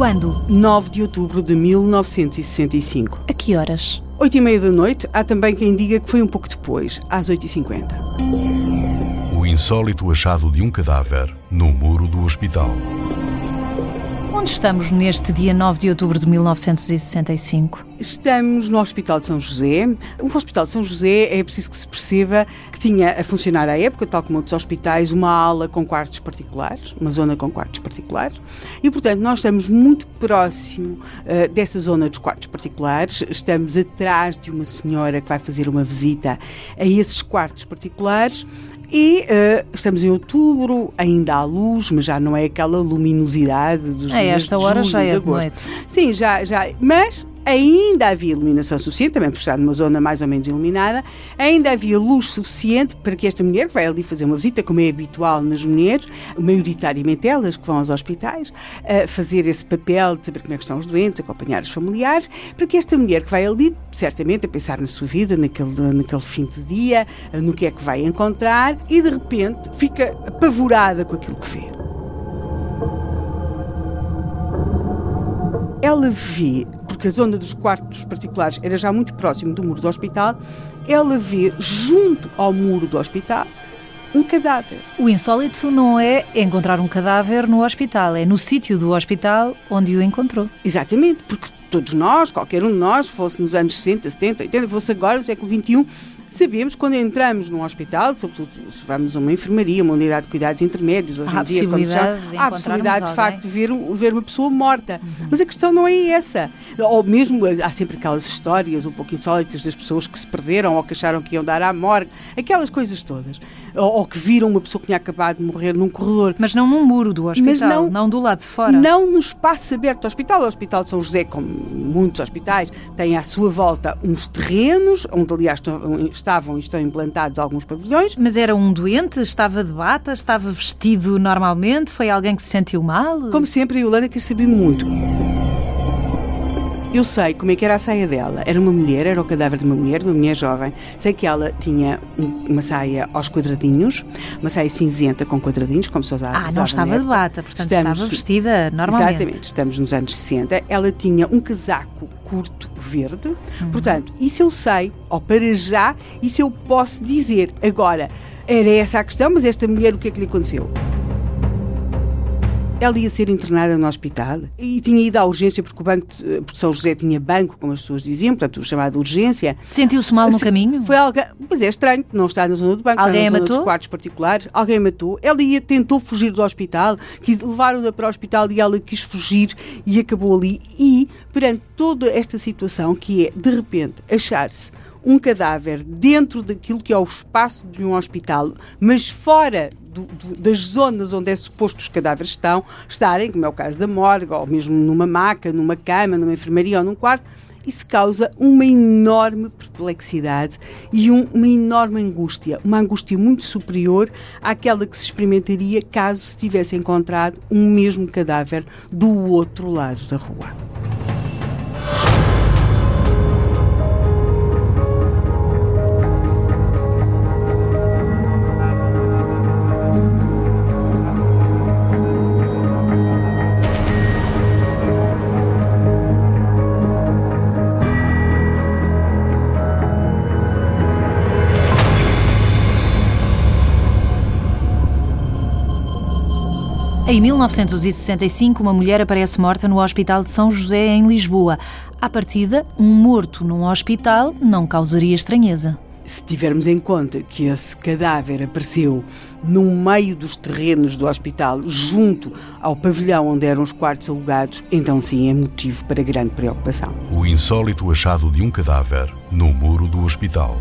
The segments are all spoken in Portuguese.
Quando? 9 de outubro de 1965. A que horas? 8 e meia da noite, há também quem diga que foi um pouco depois, às 8h50. O insólito achado de um cadáver no muro do hospital. Onde estamos neste dia 9 de outubro de 1965? Estamos no Hospital de São José. O Hospital de São José é preciso que se perceba que tinha a funcionar à época, tal como outros hospitais, uma ala com quartos particulares, uma zona com quartos particulares. E, portanto, nós estamos muito próximo uh, dessa zona dos quartos particulares. Estamos atrás de uma senhora que vai fazer uma visita a esses quartos particulares. E uh, estamos em outubro, ainda há luz, mas já não é aquela luminosidade dos A dias esta de hora julho, já é de agosto. noite. Sim, já, já. Mas ainda havia iluminação suficiente, também por estar numa zona mais ou menos iluminada, ainda havia luz suficiente para que esta mulher, que vai ali fazer uma visita, como é habitual nas mulheres, maioritariamente elas que vão aos hospitais, a fazer esse papel de saber como é que estão os doentes, acompanhar os familiares, para que esta mulher que vai ali, certamente, a pensar na sua vida, naquele, naquele fim de dia, no que é que vai encontrar, e de repente fica apavorada com aquilo que vê. Ela vê, porque a zona dos quartos particulares era já muito próximo do muro do hospital, ela vê junto ao muro do hospital um cadáver. O insólito não é encontrar um cadáver no hospital, é no sítio do hospital onde o encontrou. Exatamente, porque todos nós, qualquer um de nós, fosse nos anos 60, 70, 80, fosse agora, no século XXI, sabemos quando entramos num hospital, sobretudo se vamos a uma enfermaria, uma unidade de cuidados intermédios, hoje Há em dia, quando chama, de há a possibilidade de facto de ver, ver uma pessoa morta. Mas a questão não é essa. Ou mesmo há sempre aquelas histórias um pouco insólitas das pessoas que se perderam ou que acharam que iam dar à morgue, aquelas coisas todas. Ou, ou que viram uma pessoa que tinha acabado de morrer num corredor. Mas não num muro do hospital, não- não, do lado de fora. Não no espaço aberto do hospital. O Hospital de São José, como muitos hospitais, tem à sua volta uns terrenos, onde aliás estavam e estão implantados alguns pavilhões. Mas era um doente, estava de bata, estava vestido normalmente, foi alguém que se sentiu mal? Como sempre, a Yolanda quer saber muito. Eu sei como é que era a saia dela. Era uma mulher, era o cadáver de uma mulher, de uma mulher jovem. Sei que ela tinha um- uma saia aos quadradinhos, uma saia cinzenta com quadradinhos, como se usava. Ah, não estava de bata, portanto Estamos- estava vestida normalmente. Exatamente, estamos nos anos 60. Ela tinha um casaco curto verde, Uhum. portanto, isso eu sei, ou para já, isso eu posso dizer. Agora, era essa a questão, mas esta mulher, o que é que lhe aconteceu? Ela ia ser internada no hospital e tinha ido à urgência porque o banco, de, porque São José tinha banco, como as pessoas diziam, portanto, o chamado urgência. Sentiu-se mal no Assim, caminho? Foi alguém, pois é estranho, não está na zona do banco, Alguém está na matou? dos quartos particulares. Alguém matou. Ela ia, tentou fugir do hospital, levaram-na para o hospital e ela quis fugir e acabou ali. E, perante toda esta situação, que é, de repente, achar-se um cadáver dentro daquilo que é o espaço de um hospital, mas fora do- do- das zonas onde é suposto os cadáveres estão, estarem, como é o caso da morgue, ou mesmo numa maca, numa cama, numa enfermaria ou num quarto, isso causa uma enorme perplexidade e um- uma enorme angústia, uma angústia muito superior àquela que se experimentaria caso se tivesse encontrado um mesmo cadáver do outro lado da rua. Em 1965, uma mulher aparece morta no Hospital de São José, em Lisboa. À partida, um morto num hospital não causaria estranheza. Se tivermos em conta que esse cadáver apareceu no meio dos terrenos do hospital, junto ao pavilhão onde eram os quartos alugados, então sim é motivo para grande preocupação. O insólito achado de um cadáver no muro do hospital.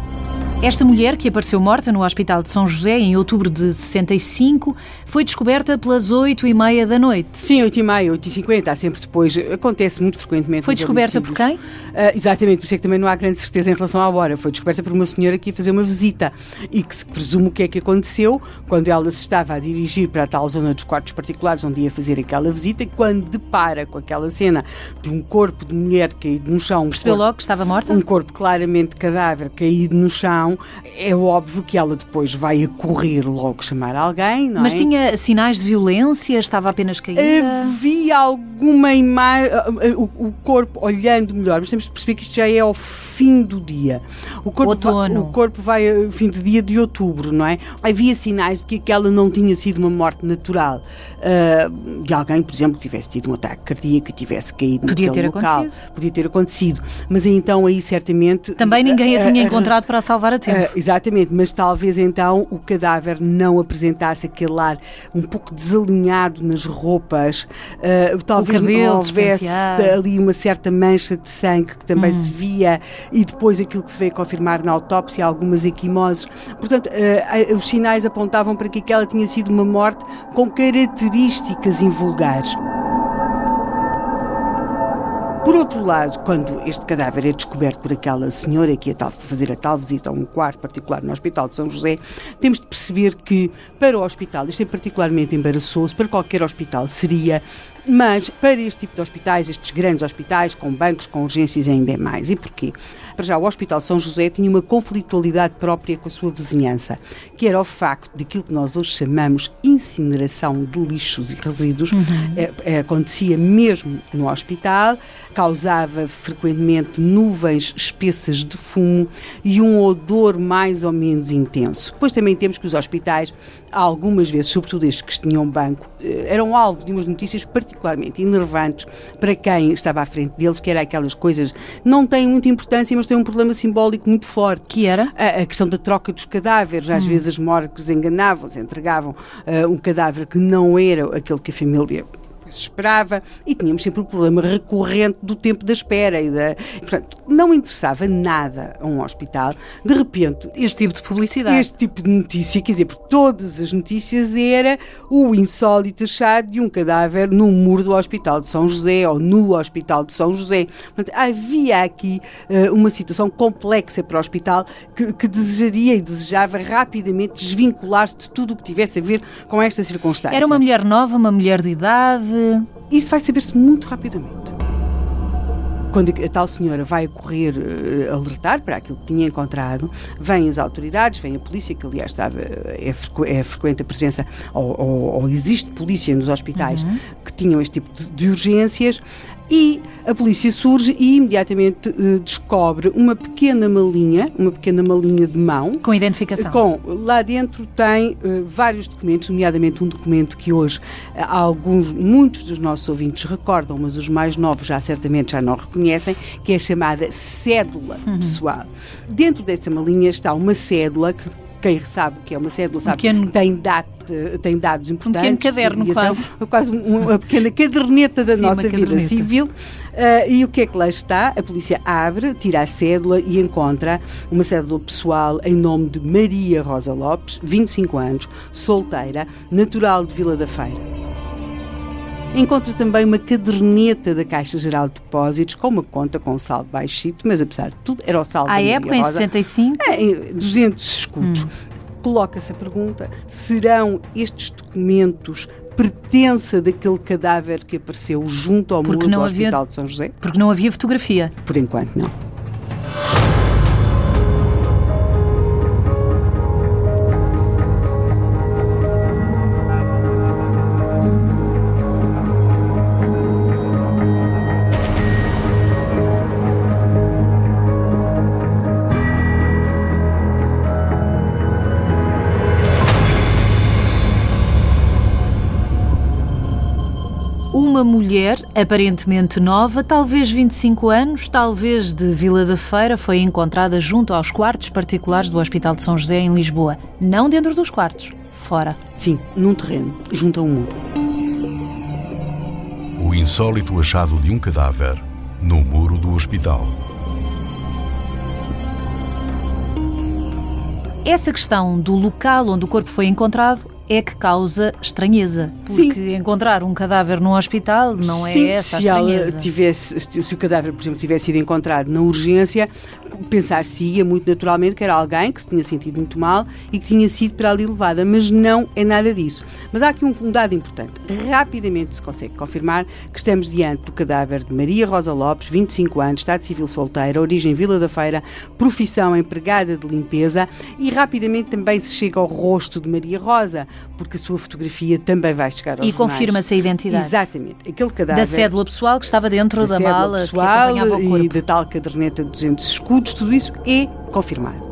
Esta mulher, que apareceu morta no Hospital de São José em outubro de 65, foi descoberta pelas 8 e meia da noite. Sim, 8 e meia, 8 e 50, há sempre depois, acontece muito frequentemente. Foi descoberta por quem? Uh, exatamente, por isso é que também não há grande certeza em relação à hora. Foi descoberta por uma senhora que ia fazer uma visita e que se presume o que é que aconteceu quando ela se estava a dirigir para a tal zona dos quartos particulares onde ia fazer aquela visita, quando depara com aquela cena de um corpo de mulher caído no chão. Percebeu um corpo, logo que estava morta? Um corpo claramente cadáver caído no chão é óbvio que ela depois vai a correr logo chamar alguém, não Mas é? tinha sinais de violência? Estava apenas caída? Havia alguma imagem, o, corpo olhando melhor, mas temos de perceber que isto já é ao fim do dia. O corpo, Outono. Vai, o corpo vai ao fim do dia de outubro, não é? Havia sinais de que aquela não tinha sido uma morte natural uh, de alguém, por exemplo, que tivesse tido um ataque cardíaco e tivesse caído Podia ter local. Acontecido. Podia ter acontecido. Mas então aí certamente... Também ninguém a tinha encontrado para salvar a tempo. Uh, exatamente, mas talvez então o cadáver não apresentasse aquele ar um pouco desalinhado nas roupas, uh, talvez não houvesse ali uma certa mancha de sangue que também hum. se via e depois aquilo que se veio confirmar na autópsia, algumas equimoses. Portanto, uh, os sinais apontavam para que aquela tinha sido uma morte com características invulgares. Por outro lado, quando este cadáver é descoberto por aquela senhora que ia fazer a tal visita a um quarto particular no Hospital de São José, temos de perceber que para o hospital, isto é particularmente embaraçoso, para qualquer hospital seria mas para este tipo de hospitais, estes grandes hospitais, com bancos, com urgências, ainda é mais. E porquê? Para já, o Hospital São José tinha uma conflitualidade própria com a sua vizinhança, que era o facto de aquilo que nós hoje chamamos incineração de lixos e resíduos, uhum. é, é, acontecia mesmo no hospital, causava frequentemente nuvens espessas de fumo e um odor mais ou menos intenso. Depois também temos que os hospitais, algumas vezes, sobretudo estes que tinham banco, eh, eram alvo de umas notícias particularmente enervantes para quem estava à frente deles, que era aquelas coisas não têm muita importância, mas têm um problema simbólico muito forte. Que era? A, a questão da troca dos cadáveres. Às hum. vezes as morgues enganavam-se, entregavam uh, um cadáver que não era aquele que a família se esperava e tínhamos sempre o problema recorrente do tempo da espera e da, portanto, não interessava nada a um hospital, de repente este tipo de publicidade, este tipo de notícia, quer dizer, porque todas as notícias era o insólito achado de um cadáver no muro do Hospital de São José ou no Hospital de São José. Portanto, havia aqui uh, uma situação complexa para o hospital que, que desejaria e desejava rapidamente desvincular-se de tudo o que tivesse a ver com esta circunstância. Era uma mulher nova, uma mulher de idade isso vai saber-se muito rapidamente. Quando a tal senhora vai correr uh, alertar para aquilo que tinha encontrado, vêm as autoridades, vem a polícia, que aliás estava, é, frequ é frequente a presença, ou, ou, ou, existe polícia nos hospitais uhum. que tinham este tipo de, de urgências, e a polícia surge e imediatamente uh, descobre uma pequena malinha, uma pequena malinha de mão. Com identificação. Com, lá dentro tem uh, vários documentos, nomeadamente um documento que hoje uh, alguns, muitos dos nossos ouvintes recordam, mas os mais novos já certamente já não reconhecem, que é a chamada cédula uhum. pessoal. Dentro dessa malinha está uma cédula que quem sabe o que é uma cédula sabe um pequeno, tem, dado, tem dados importantes. Um pequeno caderno, quase. Quase uma pequena caderneta da Sim, nossa vida civil. Uh, e o que é que lá está? A polícia abre, tira a cédula e encontra uma cédula pessoal em nome de Maria Rosa Lopes, 25 anos, solteira, natural de Vila da Feira. Encontra também uma caderneta da Caixa Geral de Depósitos com uma conta com um saldo baixito, mas apesar de tudo era o saldo À época, em 65? É, 200 escudos. Hum. Coloca-se a pergunta, serão estes documentos pertença daquele cadáver que apareceu junto ao muro do havia, Hospital de São José? Porque não havia fotografia. Por enquanto, não. Mulher, aparentemente nova, talvez 25 anos, talvez de Vila da Feira, foi encontrada junto aos quartos particulares do Hospital de São José em Lisboa. Não dentro dos quartos, fora. Sim, num terreno, junto a um muro. O insólito achado de um cadáver no muro do hospital. Essa questão do local onde o corpo foi encontrado é que causa estranheza. Porque Sim. encontrar um cadáver num hospital não é Sim, essa a estranheza. Tivesse, se o cadáver, por exemplo, tivesse sido encontrado na urgência, pensar-se-ia muito naturalmente que era alguém que se tinha sentido muito mal e que tinha sido para ali levada, mas não é nada disso. Mas há aqui um, um dado importante. Rapidamente se consegue confirmar que estamos diante do cadáver de Maria Rosa Lopes, 25 anos, Estado Civil solteira, origem Vila da Feira, profissão empregada de limpeza e rapidamente também se chega ao rosto de Maria Rosa, porque a sua fotografia também vai chegar aos E confirma-se a identidade. Exatamente. Aquele cadáver... Da cédula pessoal que estava dentro da, da mala pessoal que acompanhava o corpo. E da tal caderneta de 200 escudos, tudo isso é confirmado.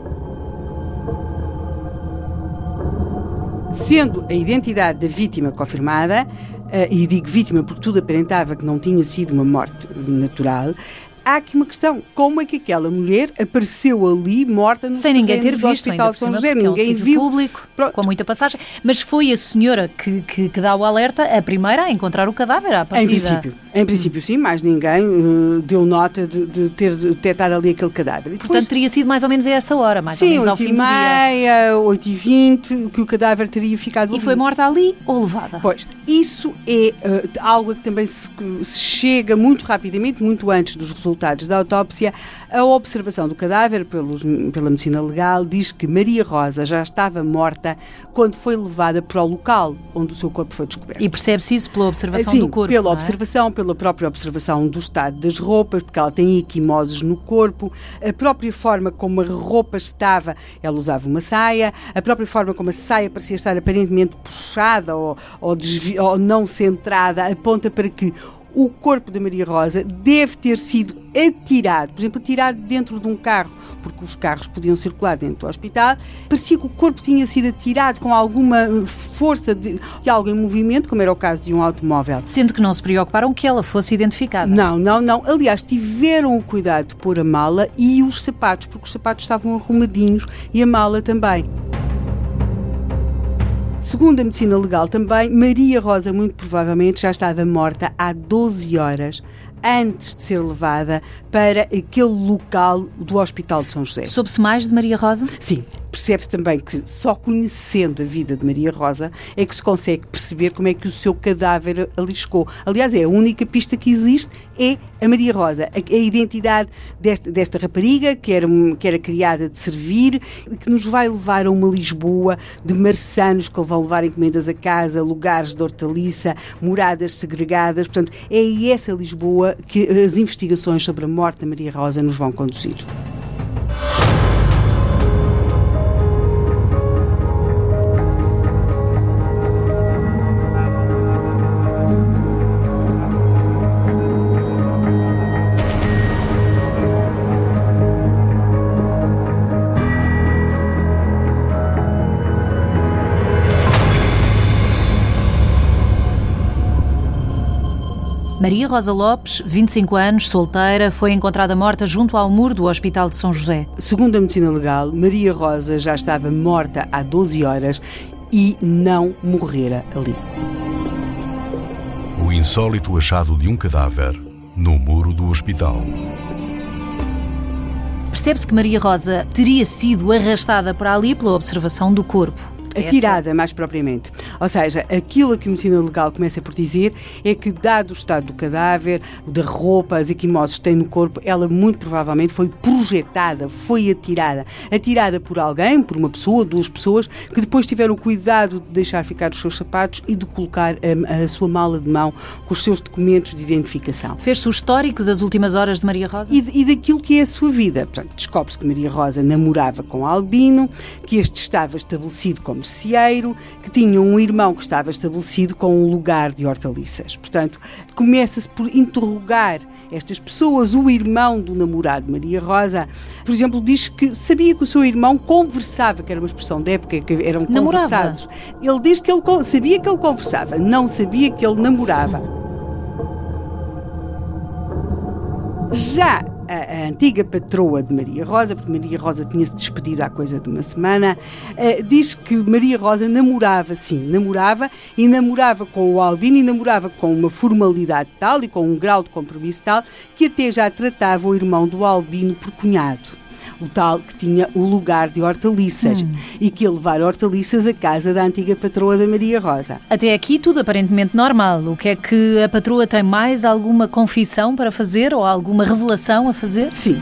Sendo a identidade da vítima confirmada, uh, e digo vítima porque tudo aparentava que não tinha sido uma morte natural, há aqui uma questão: como é que aquela mulher apareceu ali morta no Sem ninguém ter visto, Hospital São José? Ninguém é um viu. público, Pronto. com muita passagem. Mas foi a senhora que, que, que, dá o alerta, a primeira a encontrar o cadáver à partida. Em princípio, em princípio sim, mais ninguém uh, deu nota de, de, ter detectado ali aquele cadáver. Depois, Portanto, teria sido mais ou menos a essa hora, mais sim, ou menos ao fim do dia. meia, 8 e 20 que o cadáver teria ficado E ali. foi morta ali ou levada? Pois, isso é uh, algo que também se, se chega muito rapidamente, muito antes dos resultados da autópsia, a observação do cadáver pelos, pela medicina legal diz que Maria Rosa já estava morta quando foi levada para o local onde o seu corpo foi descoberto. E percebe-se isso pela observação Sim, do corpo? pela é? observação, pela própria observação do estado das roupas, porque ela tem equimoses no corpo, a própria forma como a roupa estava, ela usava uma saia, a própria forma como a saia parecia estar aparentemente puxada ou, ou, ou não centrada, aponta para que o corpo da Maria Rosa deve ter sido atirado, por exemplo, atirado dentro de um carro, porque os carros podiam circular dentro do hospital. Parecia que o corpo tinha sido atirado com alguma força de, de algo em movimento, como era o caso de um automóvel. Sendo que não se preocuparam que ela fosse identificada. Não, não, não. Aliás, tiveram o cuidado de pôr a mala e os sapatos, porque os sapatos estavam arrumadinhos e a mala também. Segundo a medicina legal também, Maria Rosa muito provavelmente já estava morta há 12 horas antes de ser levada para aquele local do Hospital de São José. Soube-se mais de Maria Rosa? Sim, percebe-se também que só conhecendo a vida de Maria Rosa é que se consegue perceber como é que o seu cadáver ali chegou. Aliás, é a única pista que existe é a Maria Rosa, a, a identidade desta, desta rapariga que era, que era criada de servir, que nos vai levar a uma Lisboa de marçanos que vão levar encomendas a casa, lugares de hortaliça, moradas segregadas. Portanto, é essa Lisboa que as investigações sobre a morte da Maria Rosa nos vão conduzir. Maria Rosa Lopes, 25 anos, solteira, foi encontrada morta junto ao muro do Hospital de São José. Segundo a medicina legal, Maria Rosa já estava morta há 12 horas e não morrera ali. O insólito achado de um cadáver no muro do hospital. Percebe-se que Maria Rosa teria sido arrastada para ali pela observação do corpo. Atirada, mais propriamente. Ou seja, aquilo que a medicina legal começa por dizer é que, dado o estado do cadáver, da roupa, as equimoses que tem no corpo, ela muito provavelmente foi projetada, foi atirada. Atirada por alguém, por uma pessoa, duas pessoas, que depois tiveram o cuidado de deixar ficar os seus sapatos e de colocar a, a sua mala de mão com os seus documentos de identificação. Fez-se o histórico das últimas horas de Maria Rosa? E, e daquilo que é a sua vida. Descobre-se que Maria Rosa namorava com Albino, que este estava estabelecido como que tinha um irmão que estava estabelecido com um lugar de hortaliças. Portanto, começa-se por interrogar estas pessoas. O irmão do namorado Maria Rosa, por exemplo, diz que sabia que o seu irmão conversava, que era uma expressão da época, que eram namorava. conversados. Ele diz que ele sabia que ele conversava, não sabia que ele namorava. Já a, a, antiga patroa de Maria Rosa, porque Maria Rosa tinha-se despedido há coisa de uma semana, uh, diz que Maria Rosa namorava, sim, namorava, e namorava com o Albino, e namorava com uma formalidade tal e com um grau de compromisso tal, que até já tratava o irmão do Albino por cunhado. O tal que tinha o lugar de hortaliças Hum. e que ia levar hortaliças à casa da antiga patroa da Maria Rosa. Até aqui tudo aparentemente normal. O que é que a patroa tem mais alguma confissão para fazer ou alguma revelação a fazer? Sim.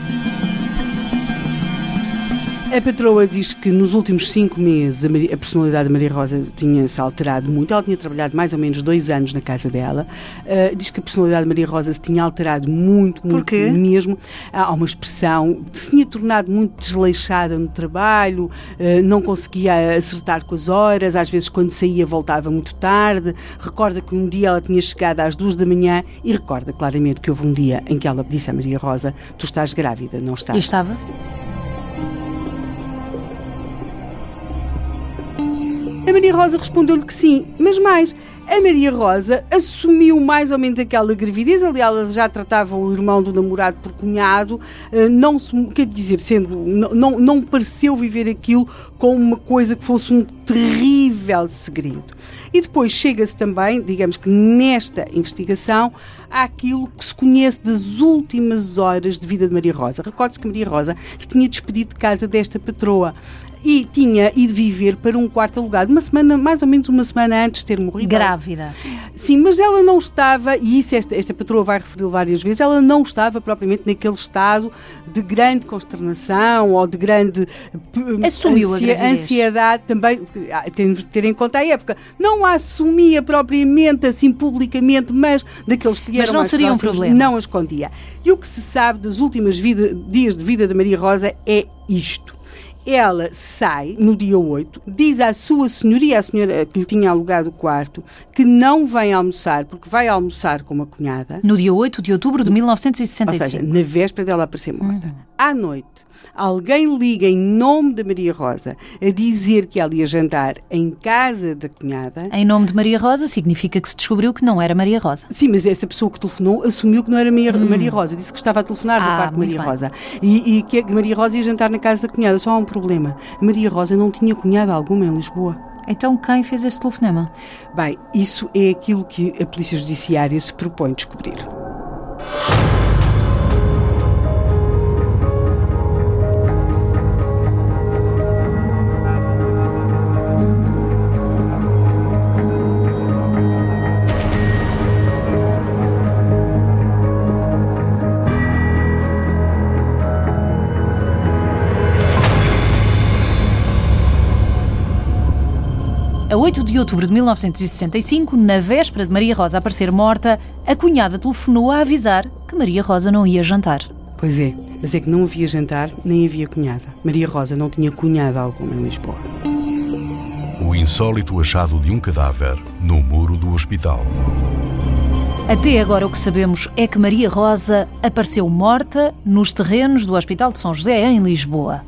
A patroa diz que nos últimos cinco meses a, Maria- a personalidade da Maria Rosa tinha-se alterado muito. Ela tinha trabalhado mais ou menos dois anos na casa dela. Ah, diz que a personalidade de Maria Rosa se tinha alterado muito, muito Porquê? mesmo. Há uma expressão, se tinha tornado muito desleixada no trabalho, ah, não conseguia acertar com as horas, às vezes quando saía voltava muito tarde. Recorda que um dia ela tinha chegado às duas da manhã e recorda claramente que houve um dia em que ela disse à Maria Rosa: Tu estás grávida, não estás? E estava? A Maria Rosa respondeu-lhe que sim, mas mais, a Maria Rosa assumiu mais ou menos aquela gravidez, aliás, ela já tratava o irmão do namorado por cunhado, eh, não se, quer dizer, sendo, não, não, pareceu viver aquilo como uma coisa que fosse um terrível segredo. E depois chega-se também, digamos que nesta investigação, àquilo que se conhece das últimas horas de vida de Maria Rosa. Recorde-se que Maria Rosa se tinha despedido de casa desta patroa e tinha ido viver para um quarto alugado, uma semana, mais ou menos uma semana antes de ter morrido. Grávida. Sim, mas ela não estava, e isso esta, esta patroa vai referir várias vezes, ela não estava propriamente naquele estado de grande consternação ou de grande p- Assumiu a gravidez. ansiedade também, temos de ter em conta a época, não a assumia propriamente assim publicamente, mas daqueles que Mas eram não seria um próximos, problema. não a escondia. E o que se sabe dos últimos vida- dias de vida da Maria Rosa é isto. Ela sai no dia 8, diz à sua senhoria, a senhora que lhe tinha alugado o quarto, que não vem almoçar, porque vai almoçar com uma cunhada, No dia 8 de outubro de ou 1965. seja, na véspera dela aparecer morta. Uhum. À noite, alguém liga em nome da Maria Rosa a dizer que ela ia jantar em casa da cunhada. Em nome de Maria Rosa significa que se descobriu que não era Maria Rosa. Sim, mas essa pessoa que telefonou assumiu que não era Maria, Maria Rosa, disse que estava a telefonar da Hum. Ah, parte de Maria bem. Rosa e, e que Maria Rosa ia jantar na casa da cunhada. Só há um problema: Maria Rosa não tinha cunhada alguma em Lisboa. Então quem fez esse telefonema? Bem, isso é aquilo que a Polícia Judiciária se propõe descobrir. A 8 de outubro de 1965, na véspera de Maria Rosa aparecer morta, a cunhada telefonou a avisar que Maria Rosa não ia jantar. Pois é, mas é que não havia jantar nem havia cunhada. Maria Rosa não tinha cunhada alguma em Lisboa. O insólito achado de um cadáver no muro do hospital. Até agora o que sabemos é que Maria Rosa apareceu morta nos terrenos do Hospital de São José, em Lisboa.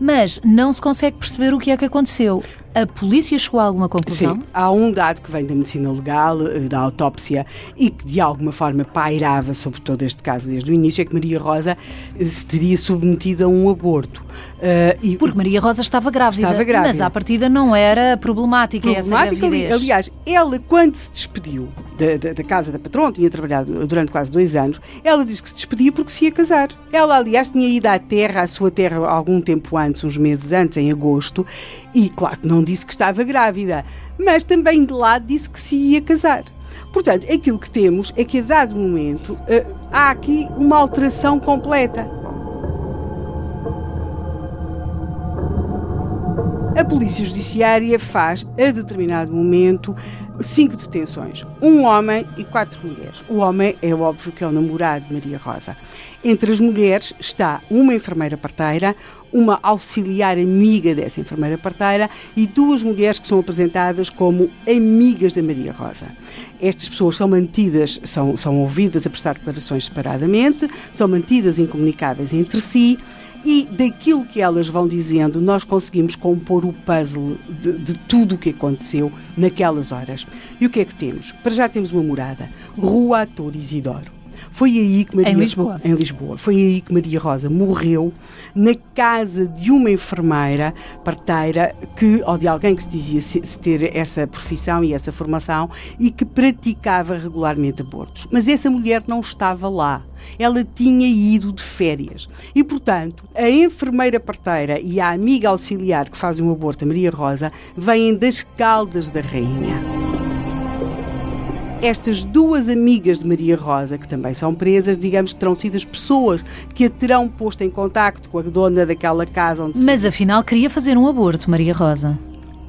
Mas não se consegue perceber o que é que aconteceu. A polícia chegou a alguma conclusão? Sim, há um dado que vem da medicina legal, eh, da autópsia, e que de alguma forma pairava sobre todo este caso desde o início, é que Maria Rosa eh, se teria submetido a um aborto. Eh, e Porque Maria Rosa estava grávida, Estava grávida. mas à partida não era problemática, essa problemática. ali- gravidez. Aliás, ela, quando se despediu da, da- da casa da patrona, tinha trabalhado durante quase dois anos, ela disse que se despedia porque se ia casar. Ela, aliás, tinha ido à terra, à sua terra, algum tempo antes, uns meses antes, em agosto, e claro que não disse que estava grávida, mas também de lá disse que se ia casar. Portanto, aquilo que temos é que a dado momento eh, há aqui uma alteração completa. A Polícia Judiciária faz, a determinado momento, cinco detenções. Um homem e quatro mulheres. O homem é óbvio que é o namorado de Maria Rosa. Entre as mulheres está uma enfermeira parteira, uma auxiliar amiga dessa enfermeira parteira e duas mulheres que são apresentadas como amigas da Maria Rosa. Estas pessoas são mantidas, são, são ouvidas a prestar declarações separadamente, são mantidas incomunicáveis entre si e daquilo que elas vão dizendo, nós conseguimos compor o puzzle de, de tudo o que aconteceu naquelas horas. E o que é que temos? Para já temos uma morada, Rua Ator Isidoro. Foi aí que Maria em Lisboa. Em Lisboa. Foi aí que Maria Rosa morreu na casa de uma enfermeira parteira que ou de alguém que se dizia se, se ter essa profissão e essa formação e que praticava regularmente abortos. Mas essa mulher não estava lá ela tinha ido de férias. E, portanto, a enfermeira parteira e a amiga auxiliar que fazem o aborto, a Maria Rosa, vêm das Caldas da Rainha estas duas amigas de Maria Rosa, que também são presas, digamos que terão sido as pessoas que a terão posto em contacto com a dona daquela casa onde se Mas afinal queria fazer um aborto, Maria Rosa.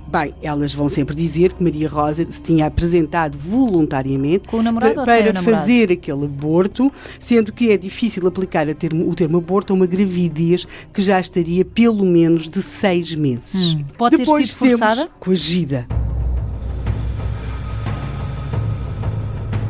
Bem, elas vão sempre dizer que Maria Rosa se tinha apresentado voluntariamente Com o namorado para, para fazer aquele aborto, sendo que é difícil aplicar termo- o termo aborto a uma gravidez que já estaria pelo menos de seis meses. Hum, pode ter Depois sido forçada? temos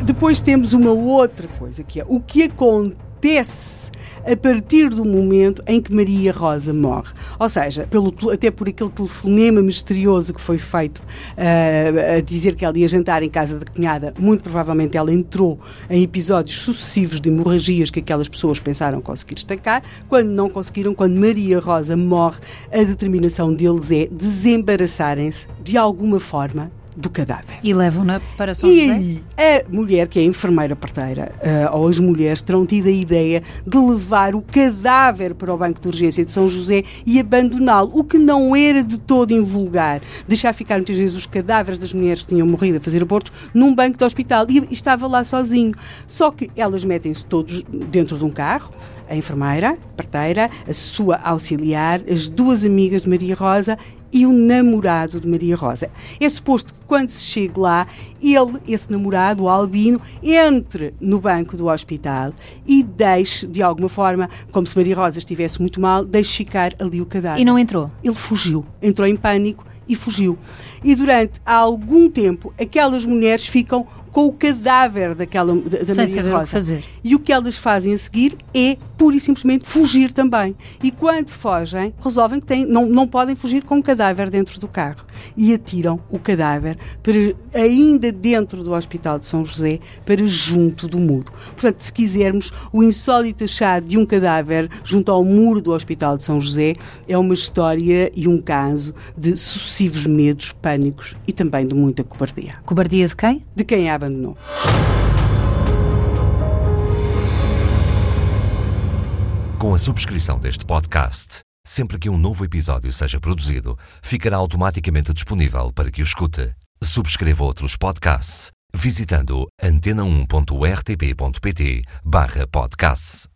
Depois temos uma outra coisa que é o que acontece a partir do momento em que Maria Rosa morre. Ou seja, pelo, até por aquele telefonema misterioso que foi feito ah, a dizer que ela ia jantar em casa da cunhada, muito provavelmente ela entrou em episódios sucessivos de hemorragias que aquelas pessoas pensaram conseguir destacar. Quando não conseguiram, quando Maria Rosa morre, a determinação deles é desembaraçarem-se de alguma forma do cadáver. E levam-na para São E José? aí, a mulher que é enfermeira parteira, ah, ou as mulheres, terão tido a ideia de levar o cadáver para o banco de urgência de São José e abandoná-lo, o que não era de todo invulgar. Deixar ficar muitas vezes os cadáveres das mulheres que tinham morrido a fazer abortos num banco de hospital e e estava lá sozinho. Só que elas metem-se todos dentro de um carro, a enfermeira, parteira, a sua auxiliar, as duas amigas de Maria Rosa e o namorado de Maria Rosa. É suposto que quando se chegue lá, ele, esse namorado, o Albino, entre no banco do hospital e deixe, de alguma forma, como se Maria Rosa estivesse muito mal, deixe ficar ali o cadáver. E não entrou? Ele fugiu, entrou em pânico e fugiu. E durante algum tempo, aquelas mulheres ficam com o cadáver daquela da, da Sem Maria saber o que Rosa. fazer. E o que elas fazem a seguir é pura e simplesmente fugir também. E quando fogem, resolvem que têm, não, não podem fugir com o cadáver dentro do carro. E atiram o cadáver para, ainda dentro do Hospital de São José para junto do muro. Portanto, se quisermos, o insólito achar de um cadáver junto ao muro do Hospital de São José é uma história e um caso de sucessivos medos, pânicos e também de muita cobardia. Cobardia de quem? De quem a abandonou. Com a subscrição deste podcast, sempre que um novo episódio seja produzido, ficará automaticamente disponível para que o escute. Subscreva outros podcasts visitando antena1.rtp.pt/podcasts.